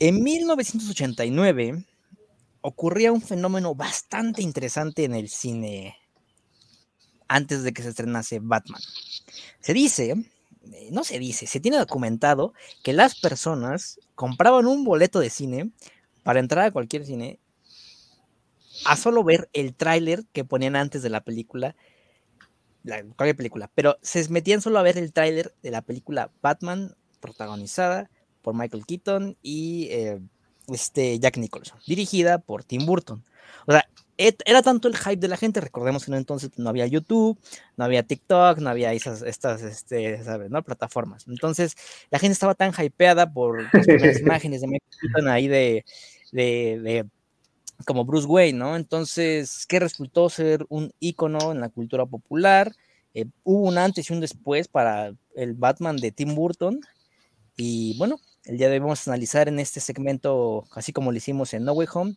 En 1989 ocurría un fenómeno bastante interesante en el cine antes de que se estrenase Batman. Se dice, eh, no se dice, se tiene documentado que las personas compraban un boleto de cine para entrar a cualquier cine a solo ver el tráiler que ponían antes de la película, la, cualquier película, pero se metían solo a ver el tráiler de la película Batman protagonizada por Michael Keaton y eh, este Jack Nicholson, dirigida por Tim Burton. O sea, era tanto el hype de la gente, recordemos que en entonces no había YouTube, no había TikTok, no había esas, estas, este, ¿sabes? ¿no? Plataformas. Entonces, la gente estaba tan hypeada por las imágenes de Michael Keaton ahí de, de, de, como Bruce Wayne, ¿no? Entonces, ¿qué resultó ser un ícono en la cultura popular? Eh, hubo un antes y un después para el Batman de Tim Burton. Y bueno, el día de hoy vamos a analizar en este segmento, así como lo hicimos en No Way Home,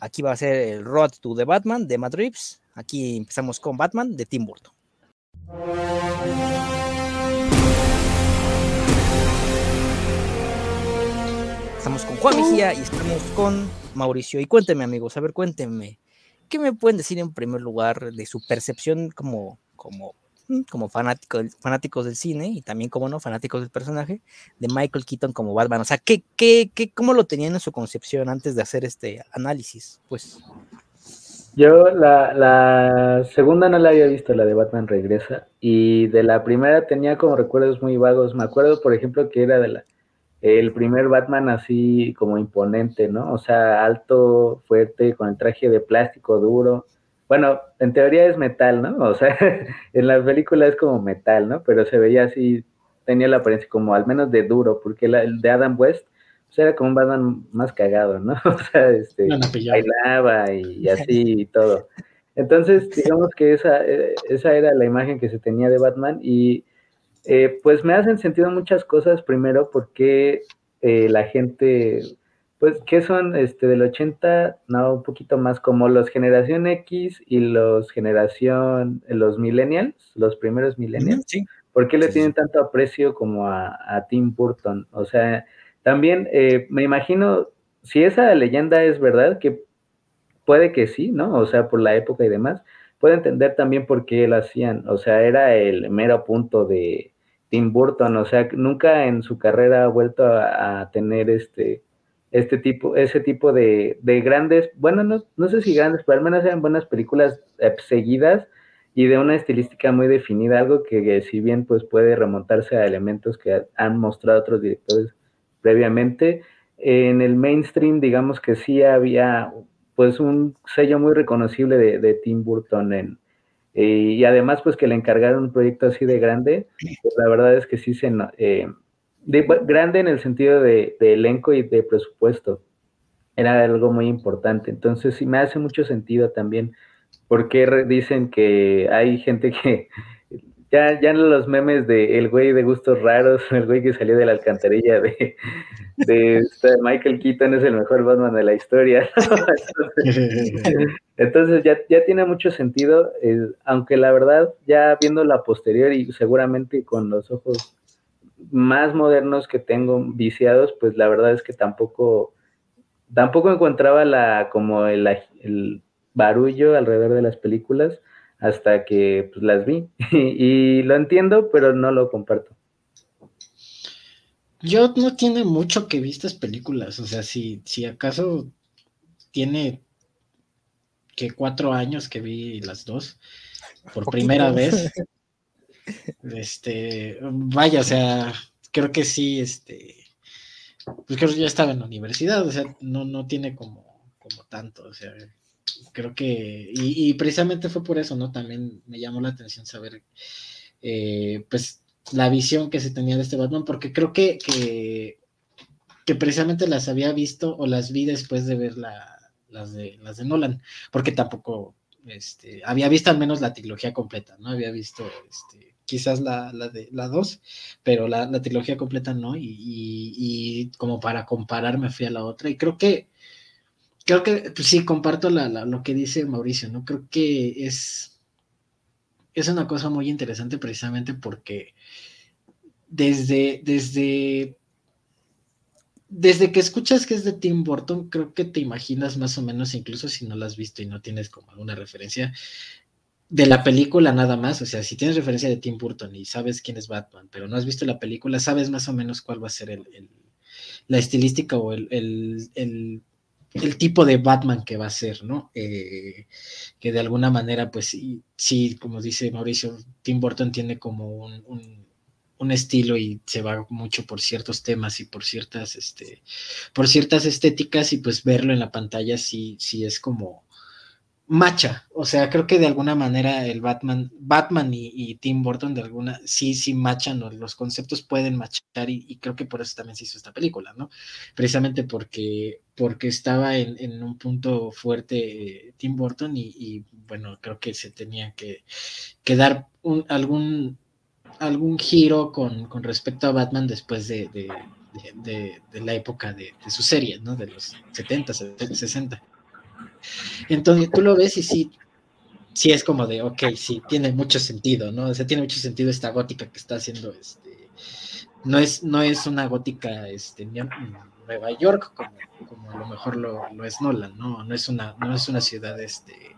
Aquí va a ser el Road to the Batman de Matt Reeves. Aquí empezamos con Batman de Tim Burton. Estamos con Juan Mejía y estamos con Mauricio. Y cuéntenme, amigos, a ver, cuéntenme, ¿qué me pueden decir en primer lugar de su percepción como, como como fanático fanáticos del cine y también, como no, fanáticos del personaje de Michael Keaton como Batman. O sea, ¿qué, qué, qué, ¿cómo lo tenían en su concepción antes de hacer este análisis? Pues. Yo la, la segunda no la había visto, la de Batman Regresa, y de la primera tenía como recuerdos muy vagos. Me acuerdo, por ejemplo, que era de la, el primer Batman así como imponente, ¿no? O sea, alto, fuerte, con el traje de plástico duro, bueno, en teoría es metal, ¿no? O sea, en la película es como metal, ¿no? Pero se veía así, tenía la apariencia como al menos de duro, porque el de Adam West pues era como un Batman más cagado, ¿no? O sea, este, bailaba y, así y todo. Entonces, digamos que esa, eh, esa era la imagen que se tenía de Batman y eh, pues me hacen sentido muchas cosas. Primero, porque eh, la gente pues, ¿qué son este, del 80? No, un poquito más como los generación X y los generación, los millennials, los primeros millennials. Sí. ¿Por qué le tienen tanto aprecio como a, Tim Burton? O sea, también eh, me imagino, si esa leyenda es verdad, que puede que sí, ¿no? O sea, por la época y demás, puedo entender también por qué lo hacían. O sea, era el mero punto de Tim Burton. O sea, nunca en su carrera ha vuelto a tener este este tipo, ese tipo de, de grandes, bueno, no, no, sé si grandes, pero al menos eran buenas películas eh, seguidas y de una estilística muy definida, algo que, si bien pues puede remontarse a elementos que han mostrado otros directores previamente, en el mainstream digamos que sí había pues un sello muy reconocible de, de Tim Burton en, eh, y además pues que le encargaron un proyecto así de grande, pues la verdad es que sí se, eh, grande en el sentido de, elenco y de presupuesto. Era algo muy importante. Entonces sí me hace mucho sentido también porque dicen que hay gente que ya, ya los memes de el güey de gustos raros, el güey que salió de la alcantarilla de, de, Michael Keaton es el mejor Batman de la historia. Entonces, ya, ya, tiene mucho sentido, eh, aunque la verdad, ya viendo la posterior y seguramente con los ojos más modernos que tengo viciados, pues la verdad es que tampoco, tampoco encontraba la, como el, el barullo alrededor de las películas hasta que pues, las vi. y lo entiendo, pero no lo comparto. Yo no tiene mucho que vi estas películas, o sea, si, si acaso tiene que cuatro años que vi las dos por primera vez. Este, vaya, o sea, creo que sí, este, pues creo que ya estaba en la universidad, o sea, no, no tiene como, como tanto, o sea, creo que, y, precisamente fue por eso, ¿no? También me llamó la atención saber, eh, pues, la visión que se tenía de este Batman, porque creo que, que, que precisamente las había visto o las vi después de ver la, las, de, las de Nolan, porque tampoco, este, había visto al menos la trilogía completa, ¿no? Había visto, este, quizás la, la de la 2, pero la, la, trilogía completa no, y, y, como para comparar me fui a la otra, y creo que, creo que pues sí, comparto la, lo que dice Mauricio, ¿no? Creo que es, es una cosa muy interesante precisamente porque desde, desde desde que escuchas que es de Tim Burton, creo que te imaginas más o menos, incluso si no la has visto y no tienes como alguna referencia, de la película nada más, o sea, si tienes referencia de Tim Burton y sabes quién es Batman, pero no has visto la película, sabes más o menos cuál va a ser el, la estilística o el, el, tipo de Batman que va a ser, ¿no? Eh, que de alguna manera, pues sí, sí, como dice Mauricio, Tim Burton tiene como un, un, estilo y se va mucho por ciertos temas y por ciertas, este, por ciertas estéticas y pues verlo en la pantalla sí, sí es como macha, o sea, creo que de alguna manera el Batman, Batman y, Tim Burton de alguna, sí, sí machan, los conceptos pueden machar y, creo que por eso también se hizo esta película, ¿no? Precisamente porque, porque estaba en, un punto fuerte eh, Tim Burton y, bueno, creo que se tenía que, dar un, algún, algún giro con, respecto a Batman después de, de, la época de, su serie, ¿no? De los 70, 60. Entonces tú lo ves y sí, sí es como de, ok, sí, tiene mucho sentido, ¿no? O sea, tiene mucho sentido esta gótica que está haciendo, este, no es, no es una gótica, este, Nueva York, como, como a lo mejor lo, lo, es Nolan, ¿no? No es una, no es una ciudad, este,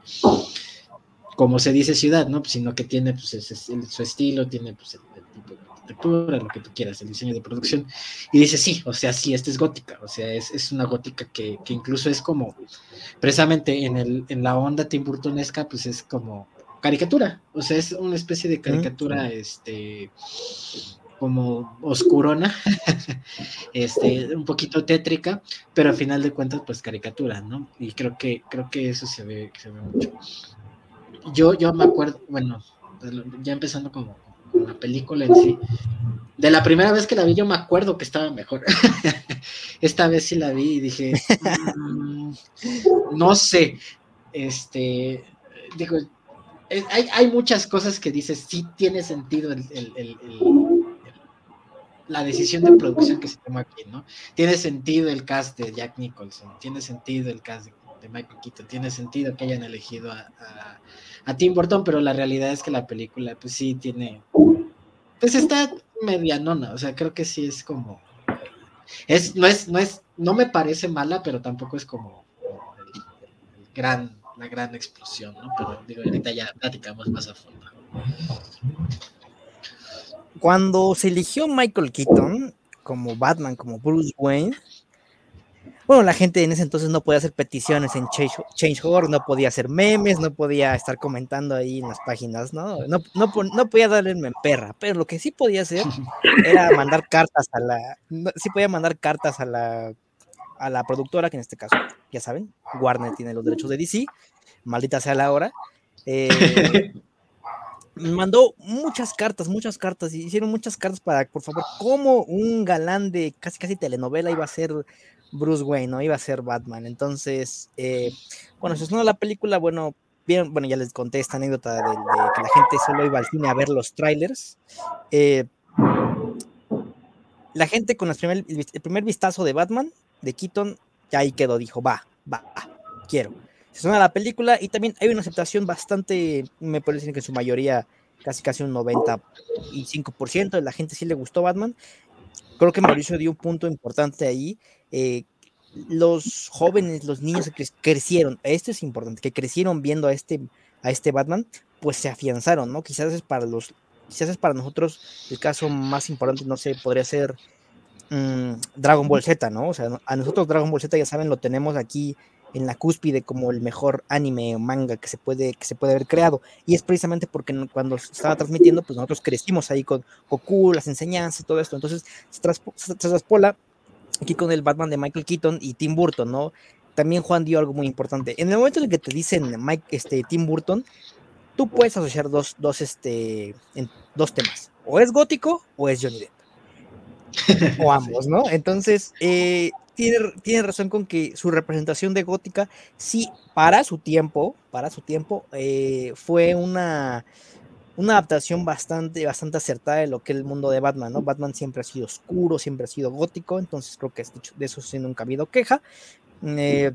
como se dice ciudad, ¿no? Sino que tiene, pues, su estilo, tiene, pues, el, tipo de arquitectura, lo que tú quieras, el diseño de producción, y dice, sí, o sea, sí, esta es gótica, o sea, es, es una gótica que, que, incluso es como, precisamente en, el, en la onda timburtonesca, pues es como caricatura, o sea, es una especie de caricatura, este, como oscurona, este, un poquito tétrica, pero al final de cuentas, pues caricatura, ¿no? Y creo que, creo que eso se ve, se ve mucho. Yo, yo me acuerdo, bueno, ya empezando como la película en sí. De la primera vez que la vi, yo me acuerdo que estaba mejor. Esta vez sí la vi y dije, mm, no sé, este, digo, hay, muchas cosas que dices, sí tiene sentido la decisión de producción que se toma aquí, ¿no? Tiene sentido el cast de Jack Nicholson, tiene sentido el cast de, Michael Keaton, tiene sentido que hayan elegido a Tim Burton, pero la realidad es que la película, pues sí tiene, pues está medianona, o sea, creo que sí es como, es, no es, no es, no me parece mala, pero tampoco es como gran, la gran explosión, ¿no? Pero digo, ahorita ya platicamos más a fondo. Cuando se eligió Michael Keaton como Batman, como Bruce Wayne, bueno, la gente en ese entonces no podía hacer peticiones en Change.org, no podía hacer memes, no podía estar comentando ahí en las páginas, ¿no? No, no, podía darle en perra, pero lo que sí podía hacer era mandar cartas a la, sí podía mandar cartas a la, a la productora, que en este caso, ya saben, Warner tiene los derechos de DC, maldita sea la hora. Eh, mandó muchas cartas, muchas cartas, y hicieron muchas cartas para, por favor, cómo un galán de casi casi telenovela iba a ser Bruce Wayne, ¿no? Iba a ser Batman. Entonces, eh, bueno, si es no la película, bueno, bien, bueno, ya les conté esta anécdota de, que la gente solo iba al cine a ver los trailers. Eh, la gente con el primer, vistazo de Batman, de Keaton, ya ahí quedó, dijo, va, va, quiero. Se suena la película y también hay una aceptación bastante, me parece que en su mayoría, casi casi un 95% de la gente sí le gustó Batman. Creo que Mauricio dio un punto importante ahí, eh, los jóvenes, los niños que crecieron, esto es importante, que crecieron viendo a este, a este Batman, pues se afianzaron, ¿no? Quizás es para los, quizás es para nosotros el caso más importante, no sé, podría ser mm, Dragon Ball Z, ¿no? O sea, a nosotros Dragon Ball Z, ya saben, lo tenemos aquí en la cúspide como el mejor anime o manga que se puede, que se puede haber creado. Y es precisamente porque cuando se estaba transmitiendo, pues nosotros crecimos ahí con Goku, las enseñanzas y todo esto. Entonces se, traspola aquí con el Batman de Michael Keaton y Tim Burton, ¿no? También Juan dio algo muy importante. En el momento en que te dicen Mike, este, Tim Burton, tú puedes asociar dos, dos, este, dos temas. O es gótico o es Johnny Depp. o ambos, ¿no? Entonces, eh, tiene, tiene, razón con que su representación de gótica, sí, para su tiempo, para su tiempo, eh, fue una una adaptación bastante, bastante acertada de lo que es el mundo de Batman, ¿no? Batman siempre ha sido oscuro, siempre ha sido gótico, entonces creo que de eso sí nunca ha habido queja. Eh,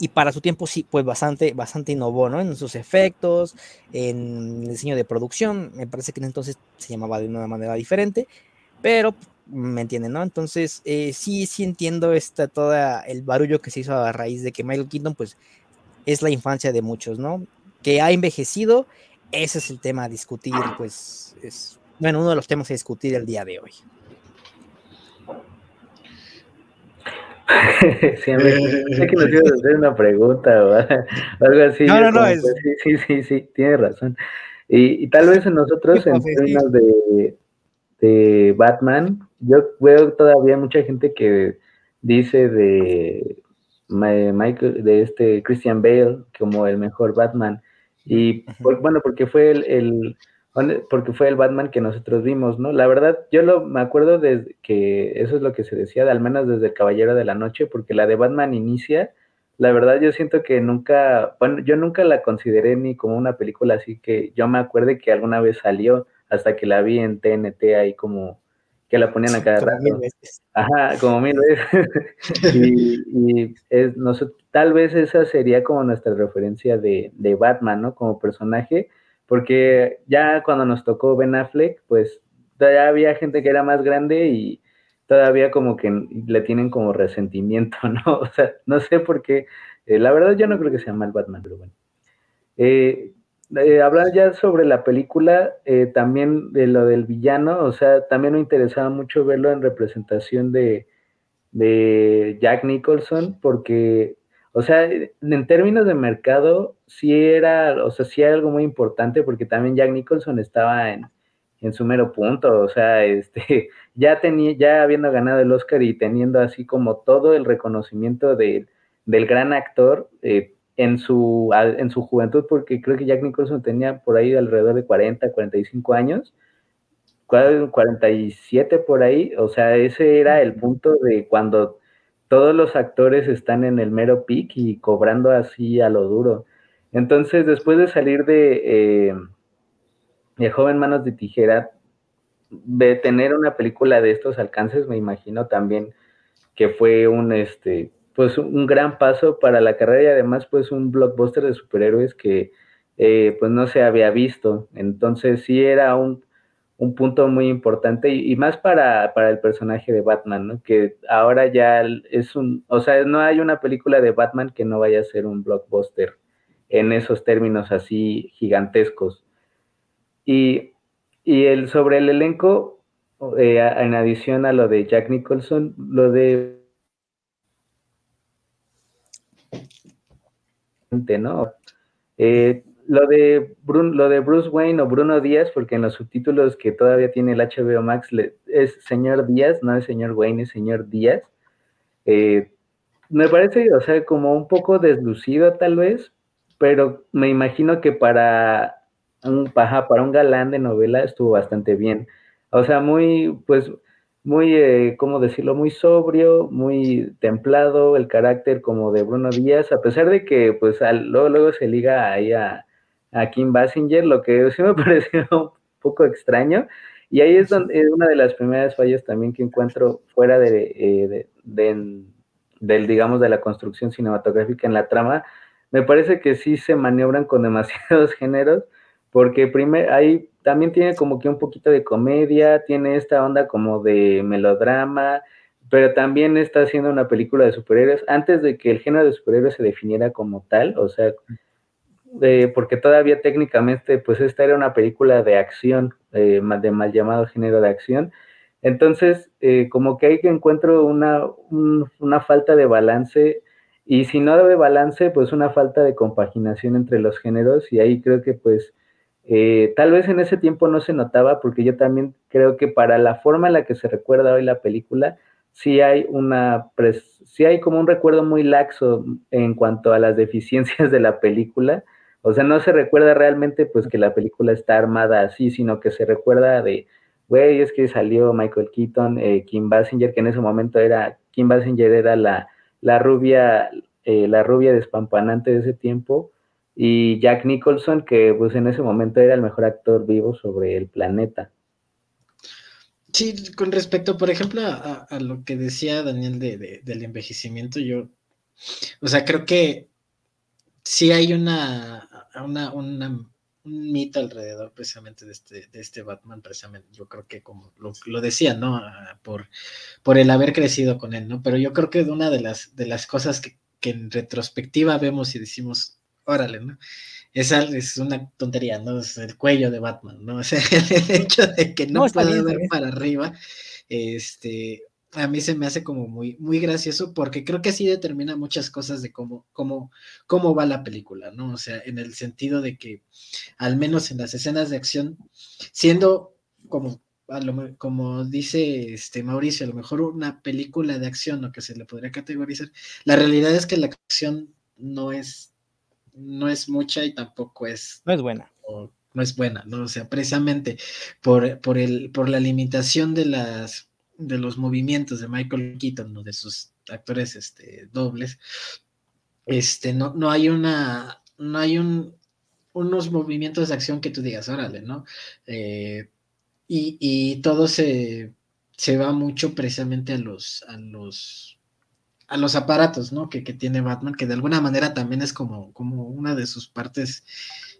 y para su tiempo sí, pues bastante, bastante innovó, ¿no? En sus efectos, en el diseño de producción, me parece que entonces se llamaba de una manera diferente, pero ¿Me entienden, no? Entonces, eh, sí, sí entiendo esta, toda el barullo que se hizo a raíz de que Michael Keaton, pues, es la infancia de muchos, ¿no? Que ha envejecido, ese es el tema a discutir, pues, es, bueno, uno de los temas a discutir el día de hoy. sí, a sé que nos ibas a hacer una pregunta o algo así. No, no, no. Pues, sí, sí, sí, sí, tienes razón. Y, y, tal vez nosotros, en términos de, de Batman, yo veo todavía mucha gente que dice de Michael, de este Christian Bale como el mejor Batman. Y bueno, porque fue el, porque fue el Batman que nosotros vimos, ¿no? La verdad, yo lo me acuerdo de que eso es lo que se decía, al menos desde el Caballero de la Noche, porque la de Batman inicia, la verdad yo siento que nunca, bueno, yo nunca la consideré ni como una película así que yo me acuerde que alguna vez salió hasta que la vi en TNT ahí como que la ponían a cada rato. Ajá, como mil veces. y, es, tal vez esa sería como nuestra referencia de, de, Batman, ¿no? Como personaje, porque ya cuando nos tocó Ben Affleck, pues todavía había gente que era más grande y todavía como que le tienen como resentimiento, ¿no? O sea, no sé por qué. Eh, la verdad yo no creo que sea mal Batman, pero bueno. Eh, eh, hablar ya sobre la película, eh, también de lo del villano, o sea, también me interesaba mucho verlo en representación de, Jack Nicholson, porque, o sea, en términos de mercado, sí era, o sea, sí era algo muy importante, porque también Jack Nicholson estaba en, su mero punto, o sea, este, ya tenía, ya habiendo ganado el Oscar y teniendo así como todo el reconocimiento del gran actor, eh, en su, en su juventud, porque creo que Jack Nicholson tenía por ahí alrededor de 40, 45 años, 47 por ahí, o sea, ese era el punto de cuando todos los actores están en el mero peak y cobrando así a lo duro. Entonces, después de salir de, eh, de Joven Manos de Tijera, de tener una película de estos alcances, me imagino también que fue un, este, pues un gran paso para la carrera y además pues un blockbuster de superhéroes que eh, pues no se había visto. Entonces sí era un, punto muy importante y, más para, el personaje de Batman, ¿no? Que ahora ya es un, o sea, no hay una película de Batman que no vaya a ser un blockbuster en esos términos así gigantescos. Y, el, sobre el elenco, eh, en adición a lo de Jack Nicholson, lo de ¿no? Eh, lo, de lo de Bruce Wayne o Bruno Díaz, porque en los subtítulos que todavía tiene el HBO Max es señor Díaz, no es señor Wayne, es señor Díaz. Eh, me parece, o sea, como un poco deslucido tal vez, pero me imagino que para un, para un galán de novela estuvo bastante bien. O sea, muy, pues, muy, eh, ¿cómo decirlo? Muy sobrio, muy templado, el carácter como de Bruno Díaz, a pesar de que pues luego, luego se liga ahí a, Kim Basinger, lo que sí me pareció un poco extraño. Y ahí es donde una de las primeras fallas también que encuentro fuera de, eh, del, digamos, de la construcción cinematográfica en la trama. Me parece que sí se maniobran con demasiados géneros, porque primero hay también tiene como que un poquito de comedia, tiene esta onda como de melodrama, pero también está haciendo una película de superhéroes antes de que el género de superhéroes se definiera como tal, o sea, porque todavía técnicamente, pues esta era una película de acción, eh, de mal llamado género de acción. Entonces, eh, como que ahí encuentro una, una falta de balance, y si no de balance, pues una falta de compaginación entre los géneros, y ahí creo que pues eh, tal vez en ese tiempo no se notaba porque yo también creo que para la forma en la que se recuerda hoy la película, sí hay una, sí hay como un recuerdo muy laxo en cuanto a las deficiencias de la película. O sea, no se recuerda realmente pues que la película está armada así, sino que se recuerda de, güey, es que salió Michael Keaton, eh, Kim Basinger, que en ese momento era, Kim Basinger era la, la rubia, eh, la rubia despampanante de ese tiempo, y Jack Nicholson, que pues en ese momento era el mejor actor vivo sobre el planeta. Sí, con respecto, por ejemplo, a, lo que decía Daniel de, del envejecimiento, yo, o sea, creo que sí hay una, una, mito alrededor precisamente de este, de este Batman, precisamente, yo creo que como lo, decía, ¿no? Por, por el haber crecido con él, ¿no? Pero yo creo que una de las, de las cosas que en retrospectiva vemos y decimos, órale, ¿no? Esa es una tontería, ¿no? Es el cuello de Batman, ¿no? O sea, el hecho de que no, pueda ver para arriba, este, a mí se me hace como muy, muy gracioso porque creo que sí determina muchas cosas de cómo, cómo, cómo va la película, ¿no? O sea, en el sentido de que, al menos en las escenas de acción, siendo como, como dice este Mauricio, a lo mejor una película de acción, o que se le podría categorizar, la realidad es que la acción no es, no es mucha y tampoco es... No es buena. no es buena, ¿no? O sea, precisamente por, por, el, por la limitación de las de los movimientos de Michael Keaton, o de sus actores este, dobles, este, no, no hay una, no hay un, unos movimientos de acción que tú digas, órale, ¿no? Eh, y, todo se, se, va mucho precisamente a los, a los, a los aparatos, ¿no? Que, que, tiene Batman, que de alguna manera también es como, como una de sus partes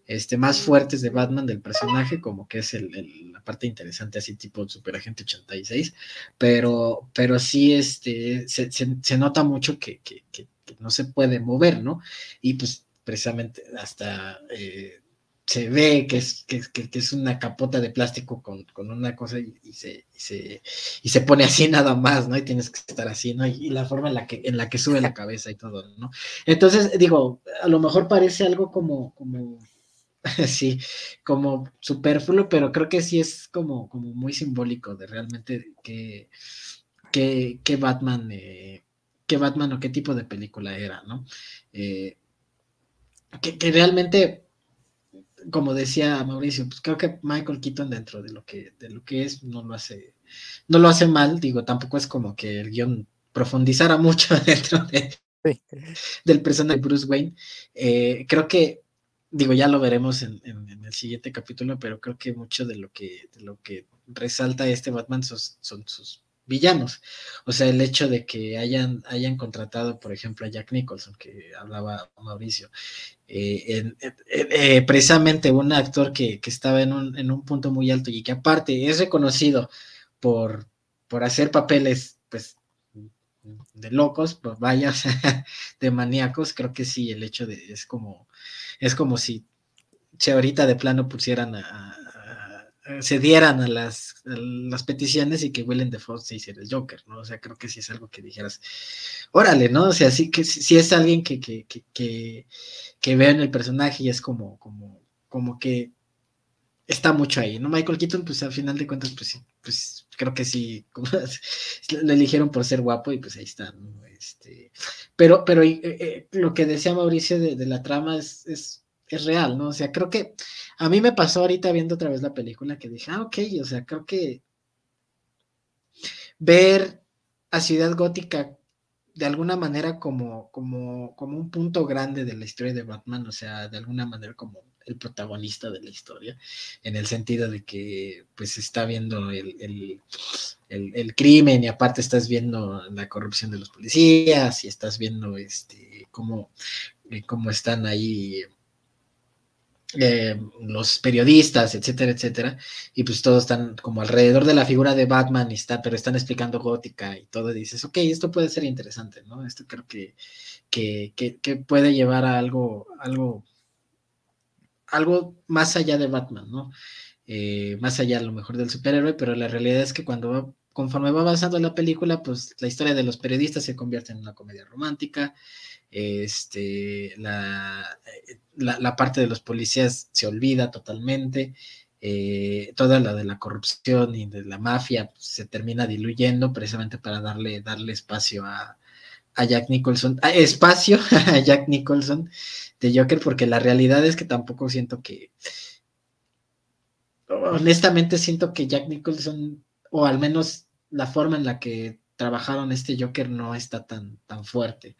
este, más fuertes de Batman del personaje, como que es el, la parte interesante, así tipo Superagente 86, pero, pero sí este, se, se, nota mucho que, que, que, no se puede mover, ¿no? Y pues precisamente hasta eh, se ve que es, que, es una capota de plástico con, con una cosa y, se, y, se, y se pone así nada más, ¿no? Y tienes que estar así, ¿no? Y, la forma en la que, en la que sube la cabeza y todo, ¿no? Entonces, digo, a lo mejor parece algo como, como sí, como superfluo, pero creo que sí es como, como muy simbólico de realmente que, que, Batman, eh, que Batman o qué tipo de película era, ¿no? Eh, que, realmente, como decía Mauricio, pues creo que Michael Keaton dentro de lo que, de lo que es, no lo hace, no lo hace mal, digo, tampoco es como que el guion profundizara mucho dentro de, del personaje de Bruce Wayne. Eh, creo que digo, ya lo veremos en, el siguiente capítulo, pero creo que mucho de lo que, de lo que resalta este Batman son, sus villanos. O sea, el hecho de que hayan, hayan contratado, por ejemplo, a Jack Nicholson, que hablaba Mauricio, eh, eh, precisamente un actor que, estaba en un, en un, punto muy alto y que aparte es reconocido por, por hacer papeles, pues, de locos, pues vaya, de maníacos, creo que sí, el hecho de, es como, es como si, si ahorita de plano pusieran a, se dieran a las, las, peticiones y que Willem Dafoe se hiciera el Joker, ¿no? O sea, creo que sí es algo que dijeras, órale, ¿no? O sea, sí que si es alguien que, que, que, que, que ve en el personaje y es como, como, como que está mucho ahí, ¿no? Michael Keaton, pues al final de cuentas, pues sí, pues creo que sí, lo eligieron por ser guapo y pues ahí está, ¿no? Este, pero, pero eh, eh, lo que decía Mauricio de, la trama es, es, real, ¿no? O sea, creo que a mí me pasó ahorita viendo otra vez la película que dije, ah, ok, o sea, creo que ver a Ciudad Gótica de alguna manera como, como, como un punto grande de la historia de Batman, o sea, de alguna manera como el protagonista de la historia, en el sentido de que pues está viendo el, crimen y aparte estás viendo la corrupción de los policías y estás viendo este cómo, eh, cómo están ahí eh, los periodistas, etcétera, etcétera, y pues todos están como alrededor de la figura de Batman está, pero están explicando gótica y todo, y dices, ok, esto puede ser interesante, ¿no? Esto creo que, que, que puede llevar a algo, algo algo más allá de Batman, ¿no? Eh, más allá a lo mejor del superhéroe, pero la realidad es que cuando conforme va avanzando la película, pues la historia de los periodistas se convierte en una comedia romántica, este, la, la, parte de los policías se olvida totalmente, eh, toda la de la corrupción y de la mafia pues, se termina diluyendo precisamente para darle, darle espacio a, a Jack Nicholson, espacio a Jack Nicholson de Joker, porque la realidad es que tampoco siento que, honestamente siento que Jack Nicholson, o al menos la forma en la que trabajaron este Joker no está tan, tan fuerte.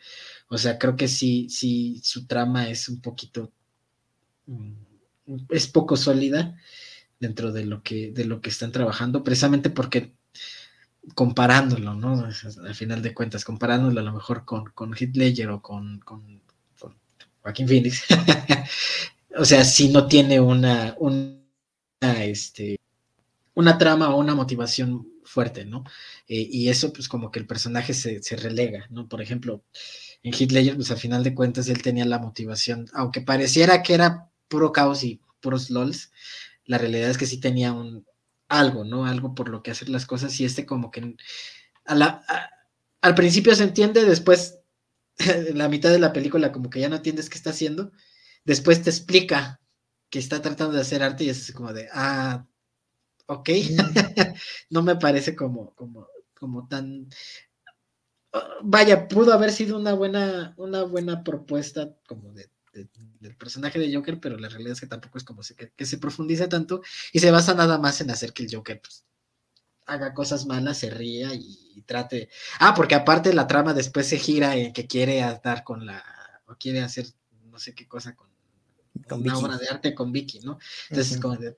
O sea, creo que sí, sí, su trama es un poquito, mm, es poco sólida dentro de lo que, de lo que están trabajando, precisamente porque comparándolo, ¿no? Al final de cuentas, comparándolo a lo mejor con, con o con, con Joaquín Phoenix, o sea, si no tiene una, este, una trama o una motivación fuerte, ¿no? Eh, y eso, pues, como que el personaje se, se, relega, ¿no? Por ejemplo, en Hitler, pues, a final de cuentas, él tenía la motivación, aunque pareciera que era puro caos y puros lols, la realidad es que sí tenía un algo, ¿no? Algo por lo que hacer las cosas y este como que a la, al principio se entiende, después la mitad de la película como que ya no entiendes qué está haciendo, después te explica que está tratando de hacer arte y es como de, ah, ok, no me parece como, como, como tan... Vaya, pudo haber sido una buena, una buena propuesta como de, del personaje de Joker, pero la realidad es que tampoco es como se, que, se profundiza tanto y se basa nada más en hacer que el Joker pues, haga cosas malas, se ría y, trate. Ah, porque aparte la trama después se gira en que quiere estar con la, o quiere hacer no sé qué cosa con, una obra de arte con Vicky, ¿no? Entonces, como de.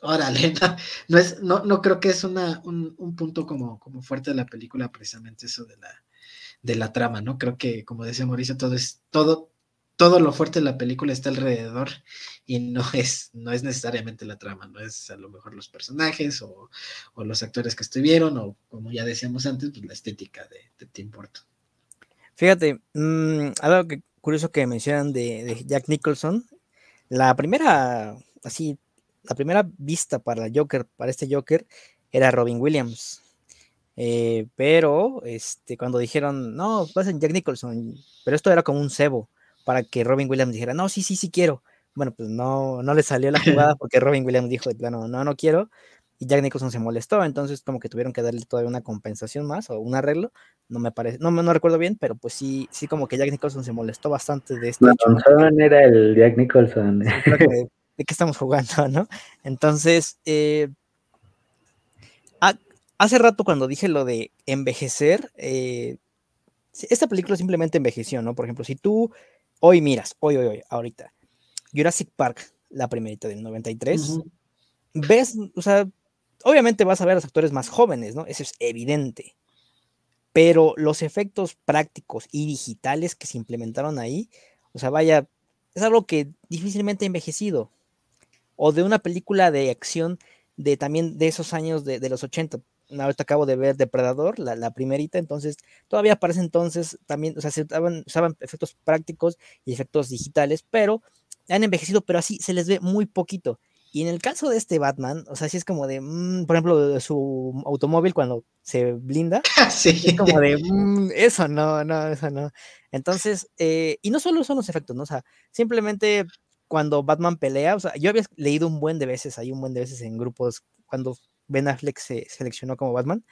Órale, no, es, no, no creo que es una, un, un, punto como, como fuerte de la película, precisamente eso de la, de la trama, ¿no? Creo que, como decía Mauricio, todo es, todo, todo lo fuerte de la película está alrededor y no es, no es necesariamente la trama, no es a lo mejor los personajes o, los actores que estuvieron o como ya decíamos antes, pues la estética de, de Tim. Fíjate, mmm, algo que, curioso que mencionan de, Jack Nicholson, la primera, así, la primera vista para Joker, para este Joker, era Robin Williams. Eh, pero este, cuando dijeron, no, pasen Jack Nicholson, pero esto era como un cebo para que Robin Williams dijera, no, sí, sí, sí quiero. Bueno, pues no, no le salió la jugada porque Robin Williams dijo, plano, no, no quiero. Y Jack Nicholson se molestó, entonces como que tuvieron que darle todavía una compensación más o un arreglo. No me parece, no, no recuerdo bien, pero pues sí, sí como que Jack Nicholson se molestó bastante de este no, era el Jack Nicholson. De, qué estamos jugando, ¿no? Entonces, eh, hace rato cuando dije lo de envejecer, eh, esta película simplemente envejeció, ¿no? Por ejemplo, si tú hoy miras, hoy, hoy, hoy, ahorita, Jurassic Park, la primerita del 93, ves, o sea, obviamente vas a ver a los actores más jóvenes, ¿no? Eso es evidente. Pero los efectos prácticos y digitales que se implementaron ahí, o sea, vaya, es algo que difícilmente ha envejecido. O de una película de acción de también de esos años de, de los 80. Ahorita acabo de ver Depredador, la, la, primerita, entonces todavía para ese entonces también, o sea, se usaban, usaban efectos prácticos y efectos digitales, pero han envejecido, pero así se les ve muy poquito. Y en el caso de este Batman, o sea, sí es como de, mm, por ejemplo, su automóvil cuando se blinda, sí. es como de, mm, eso no, no, eso no. Entonces, eh, y no solo son los efectos, ¿no? O sea, simplemente cuando Batman pelea, o sea, yo había leído un buen de veces, hay un buen de veces en grupos, cuando Ben Affleck se seleccionó como Batman.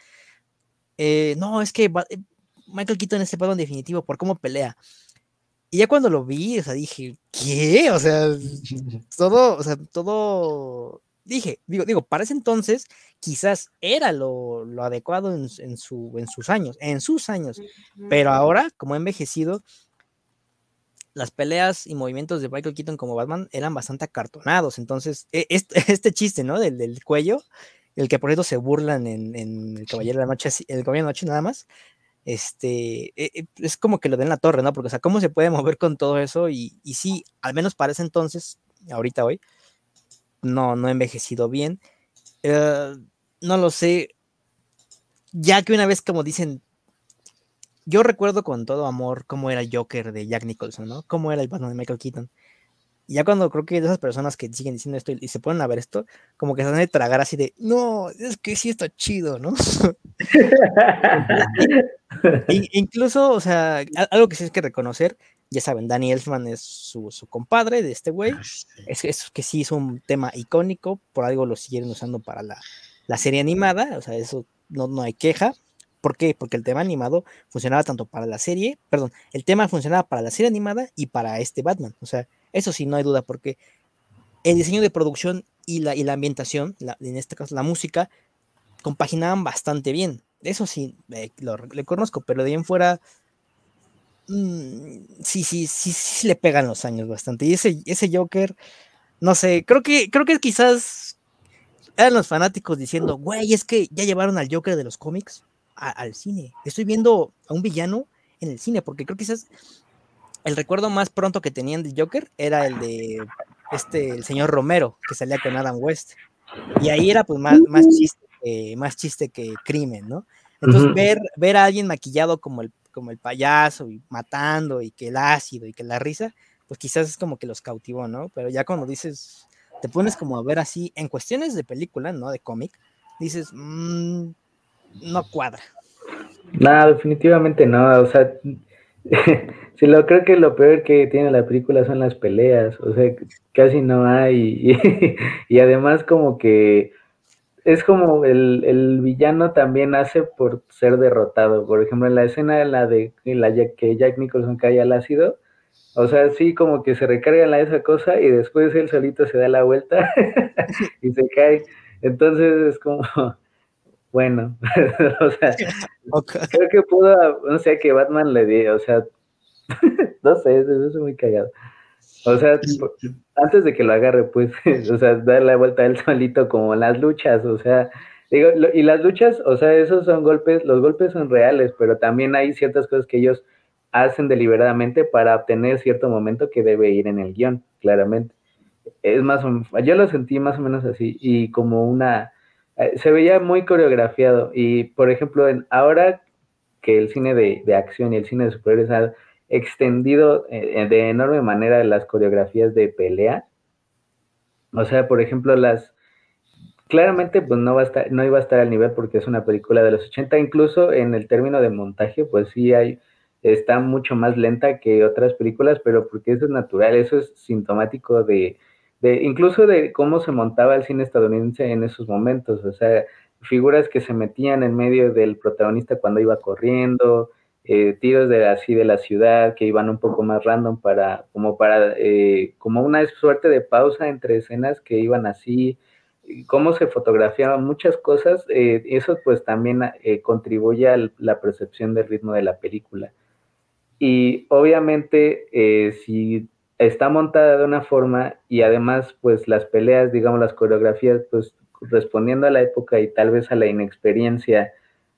Eh, no, es que eh, Michael Keaton es el Batman definitivo por cómo pelea. Y ya cuando lo vi, o sea, dije, ¿qué? O sea, todo, o sea, todo, dije, digo, digo, para ese entonces quizás era lo, lo adecuado en, en, su, en sus años, en sus años, pero ahora, como ha envejecido, las peleas y movimientos de Michael Keaton como Batman eran bastante acartonados, entonces, e, este, chiste, ¿no? Del, del, cuello, el que por eso se burlan en, El Caballero de la Noche, el Caballero de la Noche nada más, este, e, e, es como que lo den la torre, ¿no? Porque, o sea, ¿cómo se puede mover con todo eso? Y, y sí, al menos para ese entonces, ahorita hoy, no, no envejecido bien. Uh, no lo sé. Ya que una vez, como dicen, yo recuerdo con todo amor cómo era el Joker de Jack Nicholson, ¿no? Cómo era el Batman de Michael Keaton ya cuando creo que de esas personas que siguen diciendo esto y, se ponen a ver esto, como que se van a tragar así de, no, es que sí está chido, ¿no? incluso, o sea, algo que sí es que reconocer, ya saben, Danny Elfman es su, compadre de este güey, ah, es, que sí es un tema icónico, por algo lo siguen usando para la, la serie animada, o sea, eso no, no hay queja. ¿Por qué? Porque el tema animado funcionaba tanto para la serie, perdón, el tema funcionaba para la serie animada y para este Batman. O sea, eso sí, no hay duda, porque el diseño de producción y la, y la ambientación, en este caso la música, compaginaban bastante bien. Eso sí, eh, lo, le conozco, pero de ahí en fuera, mm, sí, sí, sí, sí, le pegan los años bastante. Y ese, ese Joker, no sé, creo que, creo que quizás eran los fanáticos diciendo, güey, es que ya llevaron al Joker de los cómics al cine. Estoy viendo a un villano en el cine, porque creo que quizás el recuerdo más pronto que tenían de Joker era el de este, el señor Romero, que salía con Adam West. Y ahí era pues más, más, chiste, que, más chiste que crimen, ¿no? Entonces ver, ver a alguien maquillado como el, como el payaso y matando y que el ácido y que la risa, pues quizás es como que los cautivó, ¿no? Pero ya cuando dices, te pones como a ver así, en cuestiones de película, ¿no? De cómic, dices, mmm, no cuadra. No, definitivamente no, o sea, sí, lo creo que lo peor que tiene la película son las peleas, o sea, casi no hay, y, además como que es como el, el, villano también hace por ser derrotado, por ejemplo, en la escena en la de la que Jack Nicholson cae al ácido, o sea, sí como que se recarga en la esa cosa y después él solito se da la vuelta y se cae, entonces es como bueno, o sea, creo que pudo, no sé, que Batman le di, o sea, no sé, eso es muy cagado. O sea, antes de que lo agarre, pues, o sea, darle la vuelta a él solito como las luchas, o sea, digo, y las luchas, o sea, esos son golpes, los golpes son reales, pero también hay ciertas cosas que ellos hacen deliberadamente para obtener cierto momento que debe ir en el guion, claramente. Es más, yo lo sentí más o menos así, y como una, eh, se veía muy coreografiado y, por ejemplo, en, ahora que el cine de, acción y el cine de superhéroes ha extendido eh, de enorme manera las coreografías de pelea, o sea, por ejemplo, las claramente pues no va a estar, no iba a estar al nivel porque es una película de los 80, incluso en el término de montaje, pues sí hay, está mucho más lenta que otras películas, pero porque eso es natural, eso es sintomático de, de, incluso de cómo se montaba el cine estadounidense en esos momentos, o sea, figuras que se metían en medio del protagonista cuando iba corriendo, eh, tiros de así de la ciudad que iban un poco más random para, como para, eh, como una suerte de pausa entre escenas que iban así, cómo se fotografiaban muchas cosas, eh, eso pues también contribuye a la percepción del ritmo de la película. Y obviamente, si está montada de una forma y además pues las peleas, digamos las coreografías, pues respondiendo a la época y tal vez a la inexperiencia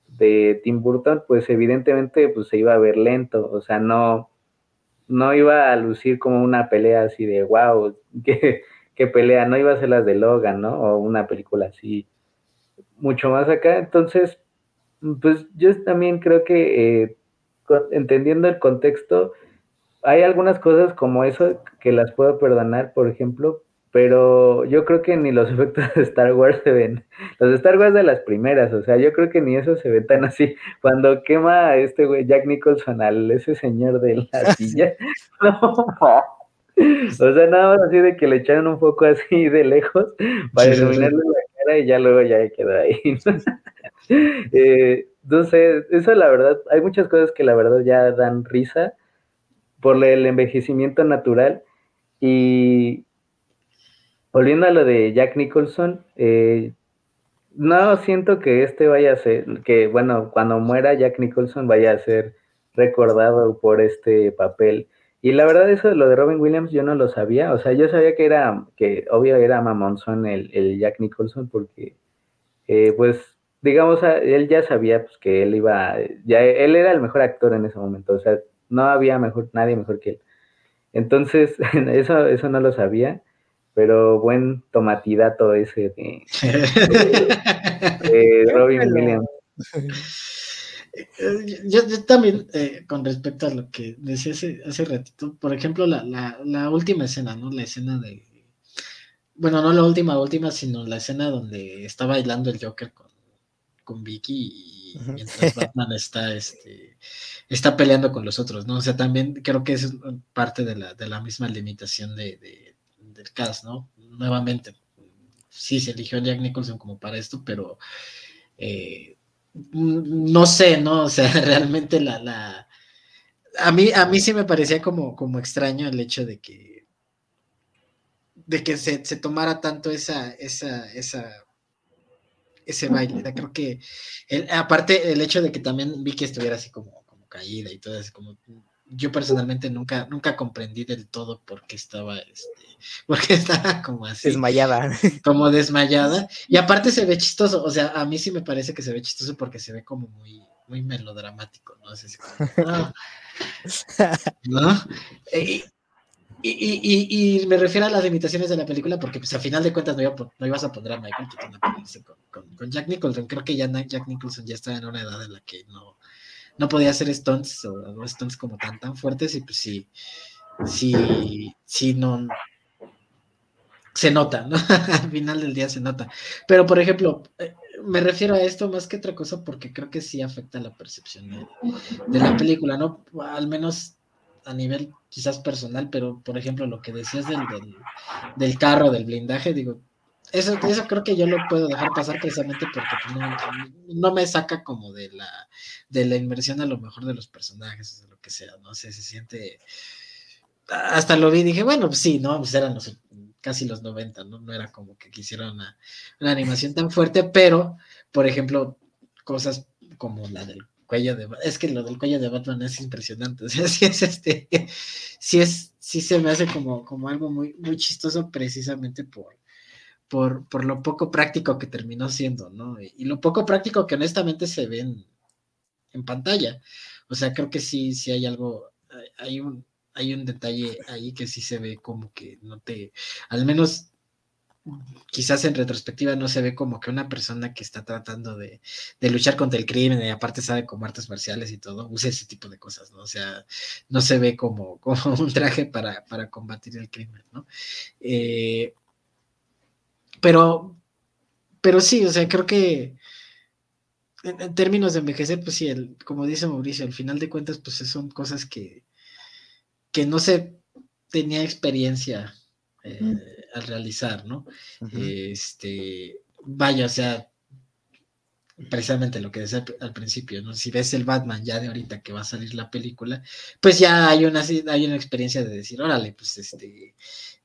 de Tim Burton, pues evidentemente pues se iba a ver lento, o sea, no, no iba a lucir como una pelea así de wow, qué, pelea, no iba a ser las de Logan, ¿no? O una película así mucho más acá. Entonces, pues yo también creo que eh, entendiendo el contexto, hay algunas cosas como eso que las puedo perdonar, por ejemplo, pero yo creo que ni los efectos de Star Wars se ven. Los de Star Wars de las primeras, o sea, yo creo que ni eso se ve tan así. Cuando quema a este güey Jack Nicholson al ese señor de la silla, no, o sea, nada más así de que le echaron un poco así de lejos para iluminarle la cara y ya luego ya quedó ahí. eh, no sé, eso la verdad, hay muchas cosas que la verdad ya dan risa por el envejecimiento natural. Y volviendo a lo de Jack Nicholson, eh, no siento que este vaya a ser, que bueno, cuando muera Jack Nicholson vaya a ser recordado por este papel. Y la verdad eso lo de Robin Williams yo no lo sabía, o sea, yo sabía que era, que obvio era mamonzón el, el Jack Nicholson porque, eh, pues, digamos, él ya sabía pues, que él iba, ya él era el mejor actor en ese momento, o sea, no había mejor, nadie mejor que él. Entonces, eso, eso no lo sabía, pero buen tomatidato ese de, Robin Williams. Yo, también, eh, con respecto a lo que decía hace, hace ratito, por ejemplo, la, la, la, última escena, ¿no? La escena de. Bueno, no la última, última, sino la escena donde está bailando el Joker con, con Vicky y mientras Batman está, este, está peleando con los otros, ¿no? O sea, también creo que es parte de la, de la misma limitación de, del cast, ¿no? Nuevamente, sí se eligió a Jack Nicholson como para esto, pero eh, no sé, ¿no? O sea, realmente la, la... A mí, a mí sí me parecía como, como extraño el hecho de que de que se, se tomara tanto esa, esa, esa ese baile. creo que, aparte, el hecho de que también vi que estuviera así como, como caída y todo eso, como yo personalmente nunca, nunca comprendí del todo por qué estaba, este, porque estaba como así. Desmayada. Como desmayada. Y aparte se ve chistoso, o sea, a mí sí me parece que se ve chistoso porque se ve como muy, muy melodramático, ¿no? Así como, ah". ¿no? Y, y, me refiero a las limitaciones de la película porque pues a final de cuentas no, no ibas a poner a Michael Keaton con, con, Jack Nicholson. Creo que ya Jack Nicholson ya estaba en una edad en la que no, no podía hacer stunts o, stunts como tan tan fuertes y pues sí, sí, sí, no, se nota, ¿no? Al final del día se nota. Pero, por ejemplo, eh, me refiero a esto más que otra cosa porque creo que sí afecta la percepción de, la película, ¿no? Al menos a nivel quizás personal, pero por ejemplo lo que decías del, del, carro, del blindaje, digo, eso, eso creo que yo lo puedo dejar pasar precisamente porque pues, no, me saca como de la, de la inmersión a lo mejor de los personajes, o lo que sea, no sé, se siente... Hasta lo vi y dije, bueno, pues sí, ¿no? Pues eran los, casi los 90, ¿no? No era como que quisiera una, una animación tan fuerte, pero, por ejemplo, cosas como la del cuello de es que lo del cuello de Batman es impresionante, o sea, sí es este, sí es, sí se me hace como, como algo muy, muy chistoso precisamente por, por, por lo poco práctico que terminó siendo, ¿no? Y, lo poco práctico que honestamente se ve en, en, pantalla. O sea, creo que sí, sí hay algo, hay un, hay un detalle ahí que sí se ve como que no te, al menos quizás en retrospectiva no se ve como que una persona que está tratando de, luchar contra el crimen y aparte sabe como artes marciales y todo, use ese tipo de cosas, ¿no? O sea, no se ve como, como un traje para, combatir el crimen, ¿no? Eh, pero, pero sí, o sea, creo que en, términos de envejecer, pues sí, como dice Mauricio, al final de cuentas, pues son cosas que, que no se tenía experiencia. Eh, al realizar, ¿no? Este, vaya, o sea, precisamente lo que decía al principio, ¿no? Si ves el Batman ya de ahorita que va a salir la película, pues ya hay una, hay una experiencia de decir, órale, pues este,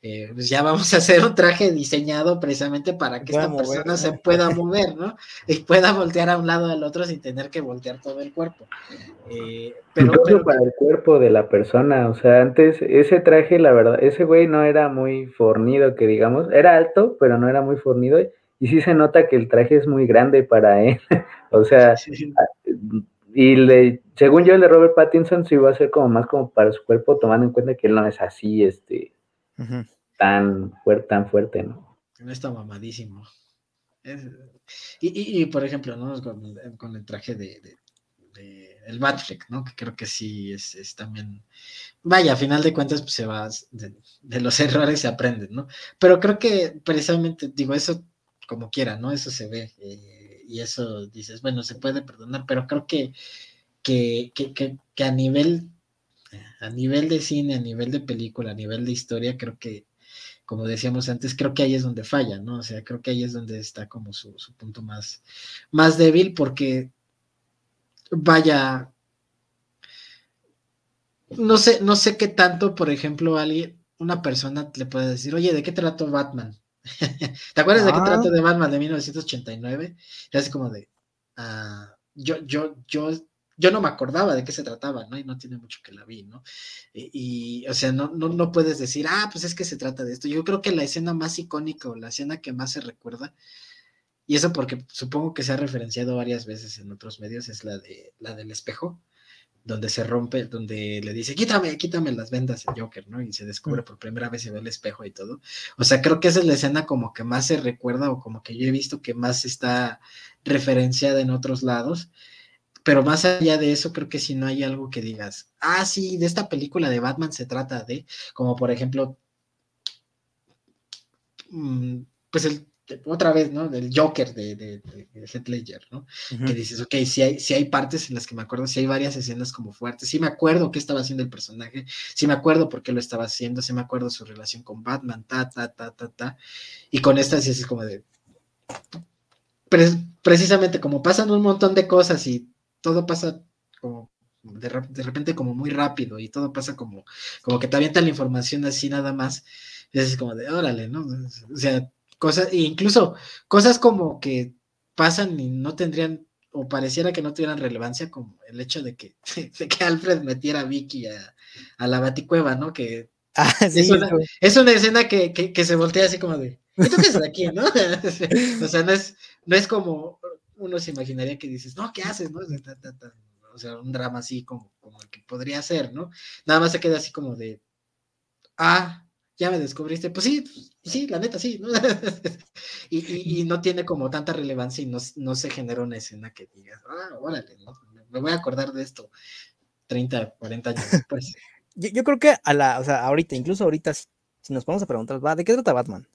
eh, pues ya vamos a hacer un traje diseñado precisamente para que esta persona se pueda mover, ¿no? Y pueda voltear a un lado al otro sin tener que voltear todo el cuerpo. Eh, pero, para el cuerpo de la persona, o sea, antes ese traje, la verdad, ese güey no era muy fornido, que digamos, era alto, pero no era muy fornido. Y sí se nota que el traje es muy grande para él. o sea, y le, según yo, el de Robert Pattinson sí va a ser como más como para su cuerpo, tomando en cuenta que él no es así, este, tan, fuerte, tan fuerte, ¿no? No está mamadísimo. y, por ejemplo, ¿no? Con, el traje de, el Batfleck, ¿no? Que creo que sí es, también. Vaya, a final de cuentas, pues se va. De, los errores se aprende, ¿no? Pero creo que precisamente, digo, eso como quiera, ¿no? Eso se ve. Eh, y eso dices, bueno, se puede perdonar, pero creo que, que, que, que a nivel a nivel de cine, a nivel de película, a nivel de historia, creo que, como decíamos antes, creo que ahí es donde falla, ¿no? O sea, creo que ahí es donde está como su, punto más, más débil, porque vaya, no sé, no sé qué tanto, por ejemplo, alguien, una persona le puede decir, oye, ¿de qué trato Batman? ¿Te acuerdas de qué trato de Batman de 1989? Y así como de, ah, yo, yo, yo yo no me acordaba de qué se trataba, ¿no? Y no tiene mucho que la vi, ¿no? Y, o sea, no, no, no, puedes decir, ah, pues es que se trata de esto. Yo creo que la escena más icónica o la escena que más se recuerda, y eso porque supongo que se ha referenciado varias veces en otros medios, es la, de, la del espejo, donde se rompe, donde le dice, quítame, quítame las vendas el Joker, ¿no? Y se descubre mm. por primera vez y ve el espejo y todo. O sea, creo que esa es la escena como que más se recuerda o como que yo he visto que más está referenciada en otros lados pero más allá de eso, creo que si no hay algo que digas, ah, sí, de esta película de Batman se trata de, como por ejemplo, mm, pues el, otra vez, ¿no? Del Joker de, de, Heath Ledger, ¿no? Que dices, ok, si hay, si hay partes en las que me acuerdo, si hay varias escenas como fuertes, sí me acuerdo qué estaba haciendo el personaje, sí me acuerdo por qué lo estaba haciendo, sí me acuerdo su relación con Batman, ta, ta, ta, ta, ta, y con esta sí es como de... precisamente como pasan un montón de cosas y todo pasa como de, repente como muy rápido y todo pasa como, como que te avientan la información así nada más. es como de, órale, ¿no? O sea, cosas, e incluso cosas como que pasan y no tendrían, o pareciera que no tuvieran relevancia, como el hecho de que, que Alfred metiera a Vicky a, la baticueva, ¿no? Que ah, es, una, es, una, escena que, que, se voltea así como de, ¿y tú qué de aquí, no? o sea, no es, no es como, uno se imaginaría que dices, no, ¿qué haces? ¿no? O sea, un drama así como, como el que podría ser, ¿no? Nada más se queda así como de, ah, ya me descubriste. Pues sí, sí, la neta, sí. ¿no? y, no tiene como tanta relevancia y no, se genera una escena que digas, ah, órale, me voy a acordar de esto 30, 40 años después. yo, creo que a la, o sea, ahorita, incluso ahorita, si nos vamos a preguntar, ¿va? ¿de qué trata Batman?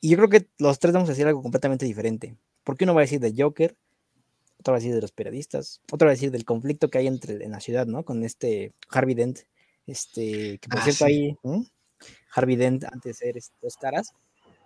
Y yo creo que los tres vamos a decir algo completamente diferente. Porque uno va a decir de Joker, otro va a decir de los periodistas, otro va a decir del conflicto que hay entre en la ciudad, ¿no? Con este Harvey Dent, este, que por ah, cierto ahí, Harvey Dent antes de ser este, dos caras,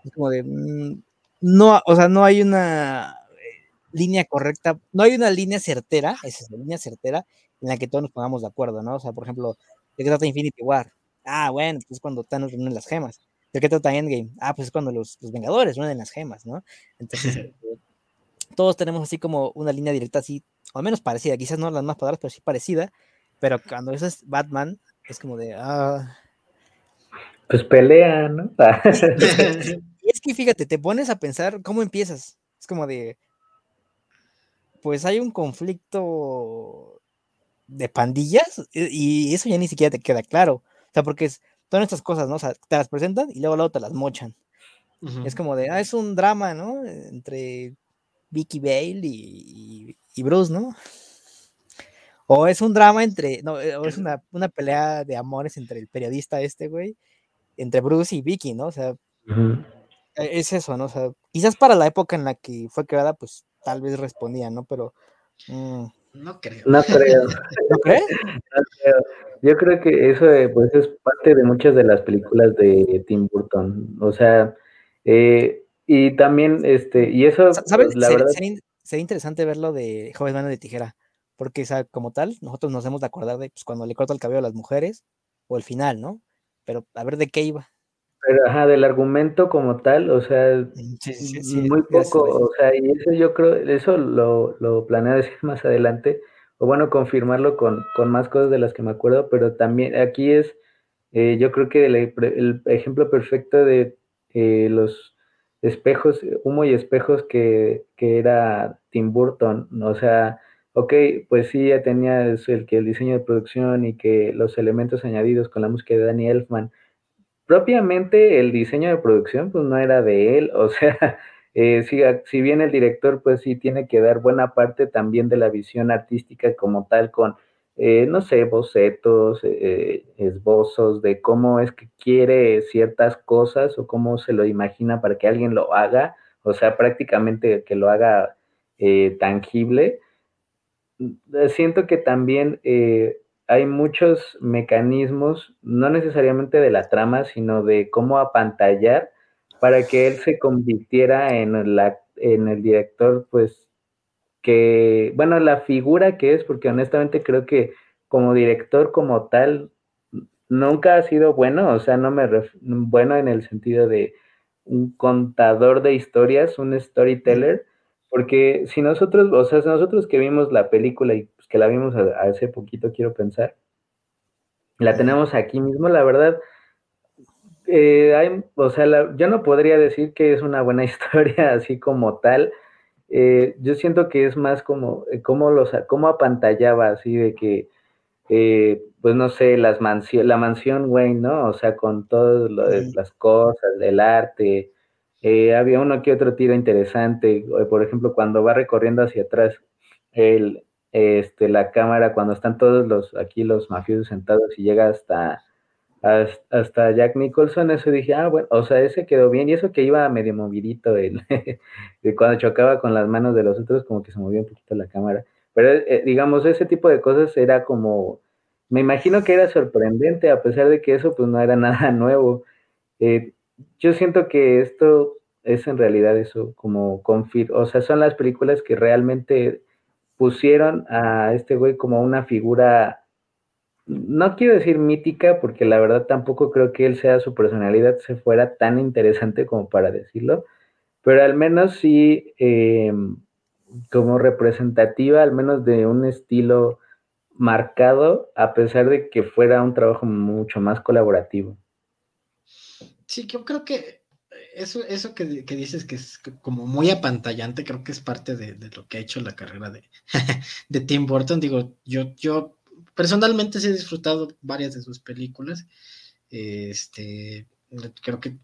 es como de, mm, no, o sea, no hay una eh, línea correcta, no hay una línea certera, esa es la línea certera, en la que todos nos pongamos de acuerdo, ¿no? O sea, por ejemplo, ¿de qué trata Infinity War? Ah, bueno, pues cuando Thanos reúne las gemas. ¿De qué trata Endgame? Ah, pues es cuando los, los Vengadores reúnen las gemas, ¿no? Entonces, este, todos tenemos así como una línea directa así, o al menos parecida, quizás no las más poderosas, pero sí parecida, pero cuando eso es Batman, es como de, ah... Pues pelea, ¿no? y es que fíjate, te pones a pensar cómo empiezas. Es como de, pues hay un conflicto de pandillas y eso ya ni siquiera te queda claro. O sea, porque es todas estas cosas, ¿no? O sea, te las presentan y luego luego te las mochan. Es como de, ah, es un drama, ¿no? Entre Vicky Bale y, Bruce, ¿no? O es un drama entre, no, eh, o es una, pelea de amores entre el periodista este, güey, entre Bruce y Vicky, ¿no? O sea, e, es eso, ¿no? O sea, quizás para la época en la que fue creada, pues tal vez respondía, ¿no? Pero... Mm, no creo. No creo. ¿No crees? No creo. Yo creo que eso eh, pues es parte de muchas de las películas de Tim Burton. O sea, eh, y también, este, y eso, ¿sabes? Pues, la verdad... sería, interesante verlo de Joven Mano de Tijera, porque, o sea, como tal, nosotros nos hemos de acordar de pues, cuando le corta el cabello a las mujeres, o el final, ¿no? Pero a ver de qué iba. Pero, ajá, del argumento como tal, o sea, muy poco, o sea, y eso yo creo, eso lo, lo planeo decir más adelante, o bueno, confirmarlo con, con, más cosas de las que me acuerdo, pero también aquí es, eh, yo creo que el, el, ejemplo perfecto de eh, los espejos, humo y espejos que, era Tim Burton, o sea, ok, pues sí, ya tenía el, el diseño de producción y que los elementos añadidos con la música de Danny Elfman, propiamente el diseño de producción pues no era de él, o sea, eh, si, bien el director pues sí tiene que dar buena parte también de la visión artística como tal con eh, no sé, bocetos, eh, esbozos de cómo es que quiere ciertas cosas o cómo se lo imagina para que alguien lo haga, o sea, prácticamente que lo haga eh, tangible. Siento que también hay muchos mecanismos, no necesariamente de la trama, sino de cómo apantallar para que él se convirtiera en, la, en el director, pues que, bueno, la figura que es, porque honestamente creo que como director como tal, nunca ha sido bueno, o sea, no me bueno en el sentido de un contador de historias, un storyteller, porque si nosotros, o sea, si nosotros que vimos la película y pues, que la vimos hace poquito, quiero pensar, la tenemos aquí mismo, la verdad, eh, hay, o sea, yo no podría decir que es una buena historia así como tal, eh, yo siento que es más como eh, cómo los cómo apantallaba así de que eh, pues no sé las mansión la mansión Wayne no o sea con todas las cosas del arte había uno que otro tiro interesante por ejemplo cuando va recorriendo hacia atrás el este la cámara cuando están todos los aquí los mafiosos sentados y llega hasta hasta Jack Nicholson, eso dije, ah, bueno, o sea, ese quedó bien, y eso que iba medio movidito, de cuando chocaba con las manos de los otros, como que se movía un poquito la cámara, pero eh, digamos, ese tipo de cosas era como, me imagino que era sorprendente, a pesar de que eso pues no era nada nuevo. Eh, yo siento que esto es en realidad eso, como confir, o sea, son las películas que realmente pusieron a este güey como una figura no quiero decir mítica, porque la verdad tampoco creo que él sea su personalidad se fuera tan interesante como para decirlo, pero al menos sí eh, como representativa, al menos de un estilo marcado, a pesar de que fuera un trabajo mucho más colaborativo. Sí, yo creo que eso, eso que, dices que es como muy apantallante, creo que es parte de, lo que ha hecho la carrera de, de Tim Burton. Digo, yo, yo personalmente sí he disfrutado varias de sus películas. Este, creo que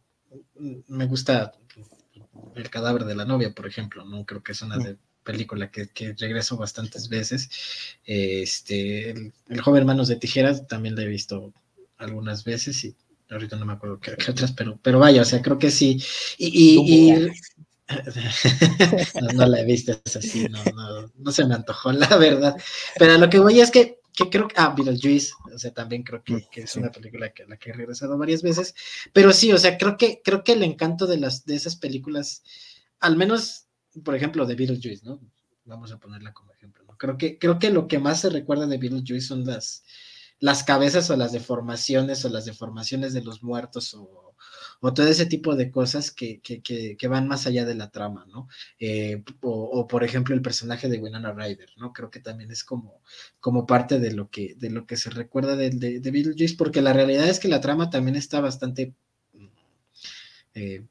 me gusta el cadáver de la novia, por ejemplo, ¿no? Creo que es una de película que, que regreso bastantes veces. Este, el, joven Manos de Tijeras también la he visto algunas veces y ahorita no me acuerdo qué, otras, pero, pero vaya, o sea, creo que sí. Y, no, la he visto, es así, no, no, no se me antojó, la verdad. Pero lo que voy es que que creo que, ah, Beetlejuice, o sea, también creo que, que es una película que la que he regresado varias veces, pero sí, o sea, creo que, creo que el encanto de las, de esas películas, al menos por ejemplo, de Beetlejuice, ¿no? Vamos a ponerla como ejemplo, ¿no? Creo que, creo que lo que más se recuerda de Beetlejuice son las, las cabezas o las deformaciones o las deformaciones de los muertos o, o todo ese tipo de cosas que, que, que, van más allá de la trama, ¿no? Eh, o, por ejemplo el personaje de Winona Ryder, ¿no? Creo que también es como, como parte de lo, que, de lo que se recuerda de, de, de Beetlejuice, porque la realidad es que la trama también está bastante eh,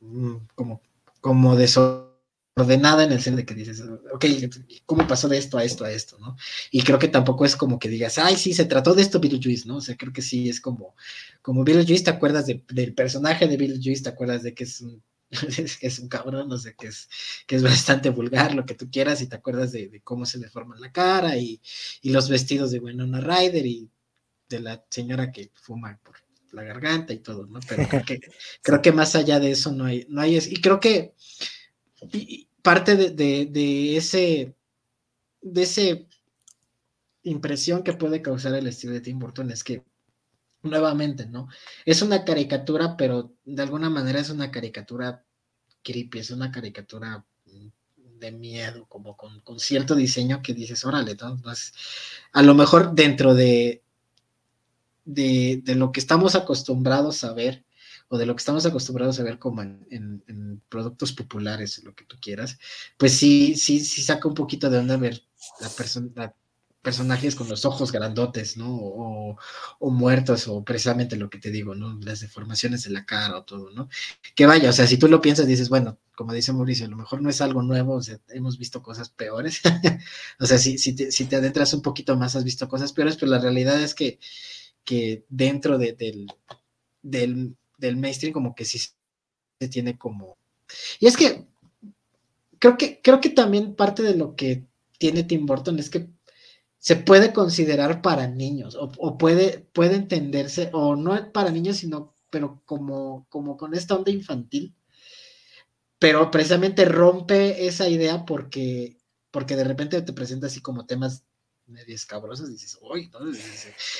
mm, como como desordenada en el sentido de que dices, ok, ¿cómo pasó de esto a esto a esto, no? Y creo que tampoco es como que digas, ay, sí, se trató de esto Beetlejuice, ¿no? O sea, creo que sí es como, como Beetlejuice, te acuerdas del personaje de Beetlejuice, te acuerdas de que es un, que es un cabrón, no sé, que es, que es bastante vulgar, lo que tú quieras, y te acuerdas de, cómo se deforma la cara y, y, los vestidos de Winona Ryder y de la señora que fuma por la garganta y todo, ¿no? Pero creo que, creo que más allá de eso no hay, no hay, y creo que parte de, ese, de ese impresión que puede causar el estilo de Tim Burton es que, nuevamente, ¿no? Es una caricatura, pero de alguna manera es una caricatura creepy, es una caricatura de miedo, como con, cierto diseño que dices, órale, entonces, a lo mejor dentro de, de, lo que estamos acostumbrados a ver o de lo que estamos acostumbrados a ver como en, productos populares, lo que tú quieras, pues sí, sí, sí saca un poquito de onda ver la persona personajes con los ojos grandotes, ¿no? O, muertos, o precisamente lo que te digo, ¿no? Las deformaciones de la cara o todo, ¿no? Que vaya, o sea, si tú lo piensas, dices, bueno, como dice Mauricio, a lo mejor no es algo nuevo, o sea, hemos visto cosas peores. o sea, si, si, te, si te adentras un poquito más, has visto cosas peores, pero la realidad es que que dentro de, del, del, del mainstream como que sí se tiene como... Y es que creo que, creo que también parte de lo que tiene Tim Burton es que se puede considerar para niños o, puede, puede entenderse, o no para niños, sino, pero como, como con esta onda infantil, pero precisamente rompe esa idea porque, porque de repente te presenta así como temas medio escabrosas, dices, uy,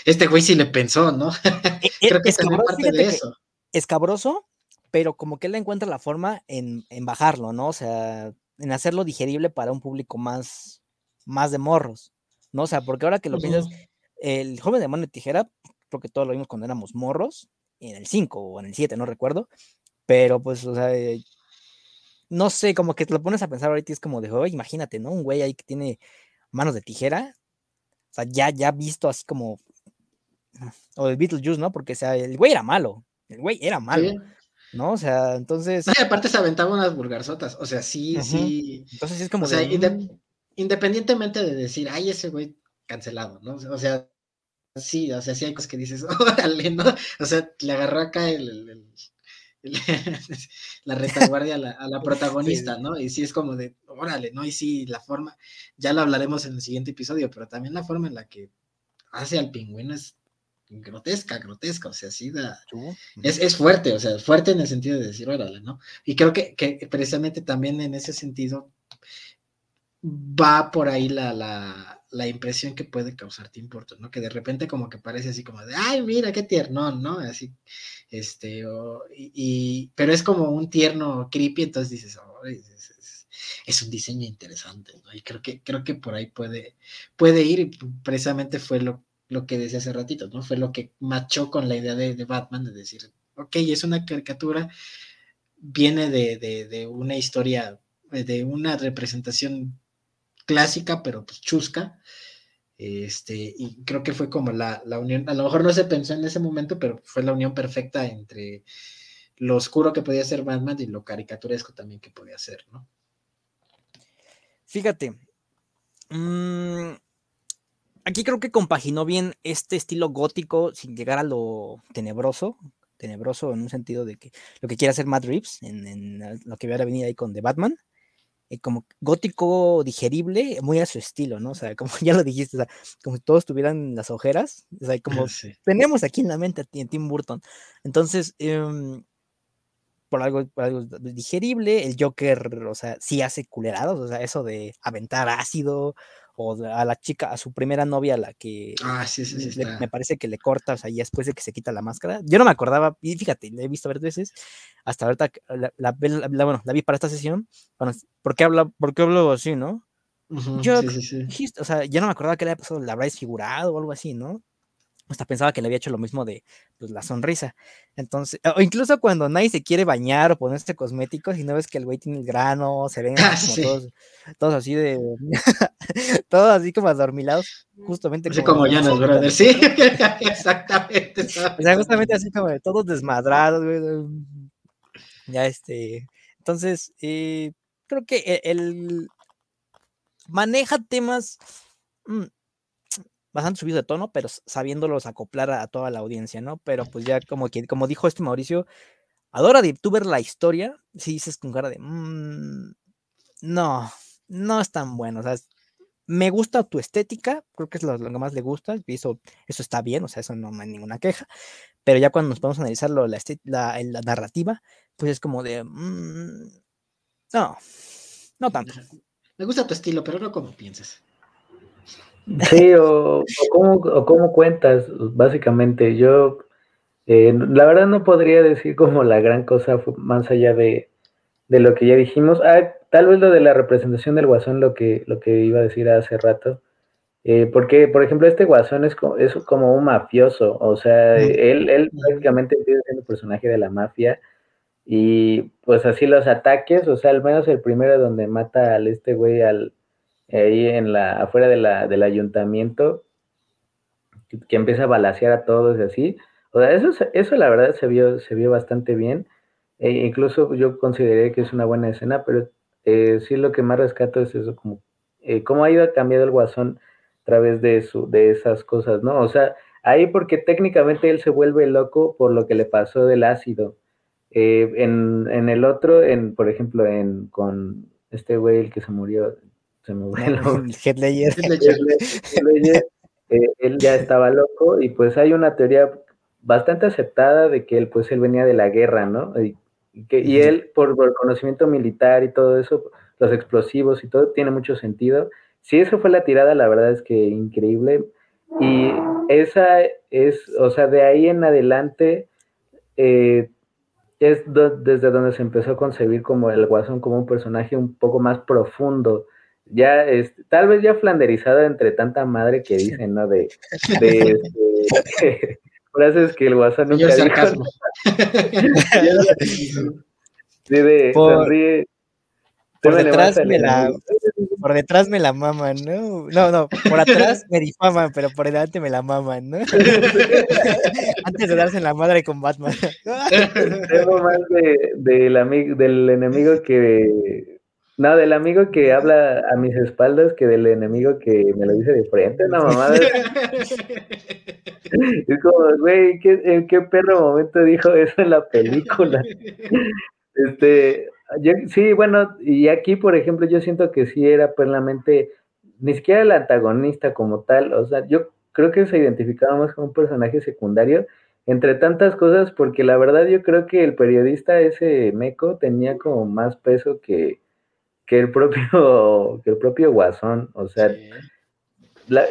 este güey sí le pensó, ¿no? E, e, Creo que también parte de eso. Escabroso, pero como que él encuentra la forma en, bajarlo, ¿no? O sea, en hacerlo digerible para un público más, más de morros, ¿no? O sea, porque ahora que lo piensas, el joven de mano de tijera, creo que todos lo vimos cuando éramos morros, en el 5 o en el 7, no recuerdo, pero pues, o sea, eh, no sé, como que te lo pones a pensar ahorita y es como de, oye, imagínate, ¿no? Un güey ahí que tiene manos de tijera, o sea, ya, ya visto así como. O el Beetlejuice, ¿no? Porque, o sea, el güey era malo. El güey era malo. ¿No? O sea, entonces. aparte se aventaba unas vulgarzotas. O sea, sí, sí. Entonces es como. O sea, mm". independientemente de decir, ay, ese güey cancelado, ¿no? O sea, sí, o sea, sí hay cosas que dices, órale, ¿no? O sea, le agarró acá el la retaguardia a la, protagonista, ¿no? Y sí es como de, órale, ¿no? Y sí, la forma, ya lo hablaremos en el siguiente episodio, pero también la forma en la que hace al pingüino es grotesca, grotesca, o sea, sí da, es, es, fuerte, o sea, fuerte en el sentido de decir, órale, ¿no? Y creo que, que precisamente también en ese sentido va por ahí la, la, la, impresión que puede causar Tim Burton, ¿no? Que de repente como que parece así como de, ay, mira, qué tierno, ¿no? Así, este, y, pero es como un tierno creepy, entonces dices, oh, es, un diseño interesante, ¿no? Y creo que, creo que por ahí puede, puede ir, y precisamente fue lo, lo que decía hace ratito, ¿no? Fue lo que machó con la idea de, de Batman, de decir, ok, es una caricatura, viene de, de, de una historia, de una representación clásica, pero pues chusca. Este, y creo que fue como la, unión, a lo mejor no se pensó en ese momento, pero fue la unión perfecta entre lo oscuro que podía ser Batman y lo caricaturesco también que podía ser, ¿no? Fíjate, mm, aquí creo que compaginó bien este estilo gótico sin llegar a lo tenebroso, tenebroso en un sentido de que lo que quiere hacer Matt Reeves en, lo que voy a venir ahí con The Batman, eh, como gótico digerible, muy a su estilo, ¿no? O sea, como ya lo dijiste, o sea, como si todos tuvieran las ojeras, o sea, como tenemos aquí en la mente a Tim Burton. Entonces, em, por algo, por algo digerible, el Joker, o sea, sí hace culerados, o sea, eso de aventar ácido, o a la chica, a su primera novia, la que ah, sí, sí, sí, me parece que le corta, o sea, y después de que se quita la máscara. Yo no me acordaba, y fíjate, la he visto varias veces, hasta ahorita la, la, bueno, la vi para esta sesión. Bueno, ¿por qué hablo, por qué hablo así, no? Yo, o sea, ya no me acordaba que le había pasado, la habrá desfigurado o algo así, ¿no? Hasta pensaba que le había hecho lo mismo de pues, la sonrisa. Entonces, o incluso cuando nadie se quiere bañar o ponerse cosméticos y no ves que el güey tiene el grano, se ven ah, como todos, así de, todos así como adormilados, justamente. Así como, ya nos brother, sí, exactamente. O sea, justamente así como de todos desmadrados, güey. Ya este, entonces, eh, creo que e, el, maneja temas mm, bastante subido de tono, pero sabiéndolos acoplar a, toda la audiencia, ¿no? Pero pues ya como, que, como dijo este Mauricio, adora de tú ver la historia, si dices con cara de, mmm, no, no es tan bueno, o sea, me gusta tu estética, creo que es lo, que más le gusta, y eso, eso está bien, o sea, eso no, hay ninguna queja, pero ya cuando nos podemos analizar la, la, la, narrativa, pues es como de, mmm, no, no tanto. Me gusta tu estilo, pero no como piensas. Sí, o, o, cómo, cuentas, básicamente. Yo, eh, la verdad no podría decir como la gran cosa más allá de, lo que ya dijimos. Ah, tal vez lo de la representación del guasón, lo que, lo que iba a decir hace rato. Eh, porque, por ejemplo, este guasón es como, es como un mafioso, o sea, él, él prácticamente empieza siendo personaje de la mafia y pues así los ataques, o sea, al menos el primero donde mata al este güey, al, ahí en la, afuera de la, del ayuntamiento, que, empieza a balasear a todos y así. O sea, eso, eso la verdad se vio, se vio bastante bien. E incluso yo consideré que es una buena escena, pero eh, sí lo que más rescato es eso, como eh, cómo ha ido cambiando el guasón a través de, su, de esas cosas, ¿no? O sea, ahí porque técnicamente él se vuelve loco por lo que le pasó del ácido. Eh, en, en, el otro, en, por ejemplo, en, con este güey, el que se murió, se me él ya estaba loco y pues hay una teoría bastante aceptada de que él pues él venía de la guerra, ¿no? Y, que, y él por, el conocimiento militar y todo eso, los explosivos y todo, tiene mucho sentido. Si eso fue la tirada, la verdad es que increíble. Y esa es, o sea, de ahí en adelante eh, es desde donde se empezó a concebir como el Guasón como un personaje un poco más profundo ya es, tal vez ya flanderizada entre tanta madre que dicen, ¿no? De, de, este, frases que el WhatsApp nunca dijo. sí, de sonríe. Por detrás, me la, por detrás me la maman, ¿no? No, no, por atrás me difaman, pero por delante me la maman, ¿no? Antes de darse en la madre con Batman. Tengo más de, del, del enemigo que no, del amigo que habla a mis espaldas que del enemigo que me lo dice de frente, una mamada. es como, güey, ¿en qué perro momento dijo eso en la película? este, sí, bueno, y aquí, por ejemplo, yo siento que sí era plenamente, ni siquiera el antagonista como tal, o sea, yo creo que se identificaba más como un personaje secundario, entre tantas cosas, porque la verdad yo creo que el periodista ese meco tenía como más peso que que el propio, que el propio Guasón. O sea,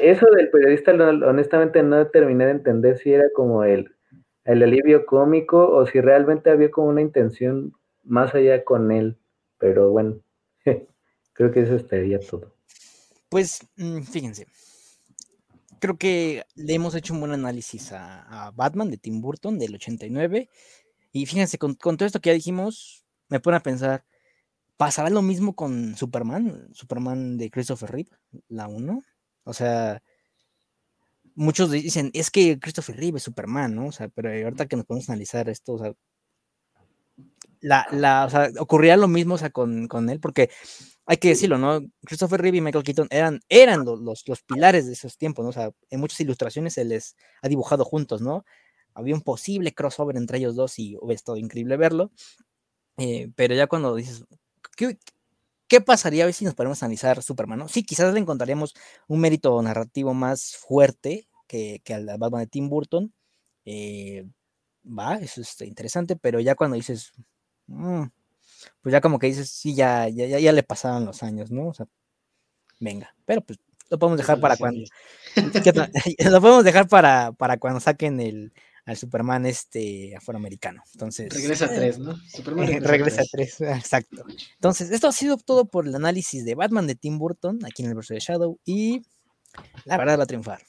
eso del periodista, honestamente no terminé de entender si era como el, el alivio cómico o si realmente había como una intención más allá con él. Pero bueno, creo que eso estaría todo. Pues mm, fíjense, creo que le hemos hecho un buen análisis a, Batman de Tim Burton del 89. Y fíjense, con, con, todo esto que ya dijimos, me pone a pensar, ¿Pasará lo mismo con Superman? Superman de Christopher Reeve, la 1. O sea, muchos dicen, es que Christopher Reeve es Superman, ¿no? O sea, pero ahorita que nos podemos analizar esto, o sea, la, la, o sea, ocurría lo mismo o sea, con, con él, porque hay que decirlo, ¿no? Christopher Reeve y Michael Keaton eran, eran los, los, pilares de esos tiempos, ¿no? O sea, en muchas ilustraciones se les ha dibujado juntos, ¿no? Había un posible crossover entre ellos dos y hubiera estado increíble verlo. Eh, pero ya cuando dices, ¿qué, ¿qué pasaría hoy si nos ponemos a analizar Superman? ¿no? Sí, quizás le encontraríamos un mérito narrativo más fuerte que, que al Batman de Tim Burton. Eh, va, eso es interesante, pero ya cuando dices, mm, pues ya como que dices, sí, ya, ya, ya, le pasaron los años, ¿no? O sea, venga, pero pues lo podemos dejar para cuando. lo podemos dejar para, para cuando saquen el al Superman este afroamericano. Entonces. Regresa a tres, ¿no? Superman eh, regresa, regresa a tres. exacto. Entonces, esto ha sido todo por el análisis de Batman de Tim Burton aquí en el verso de Shadow. Y la verdad va a triunfar.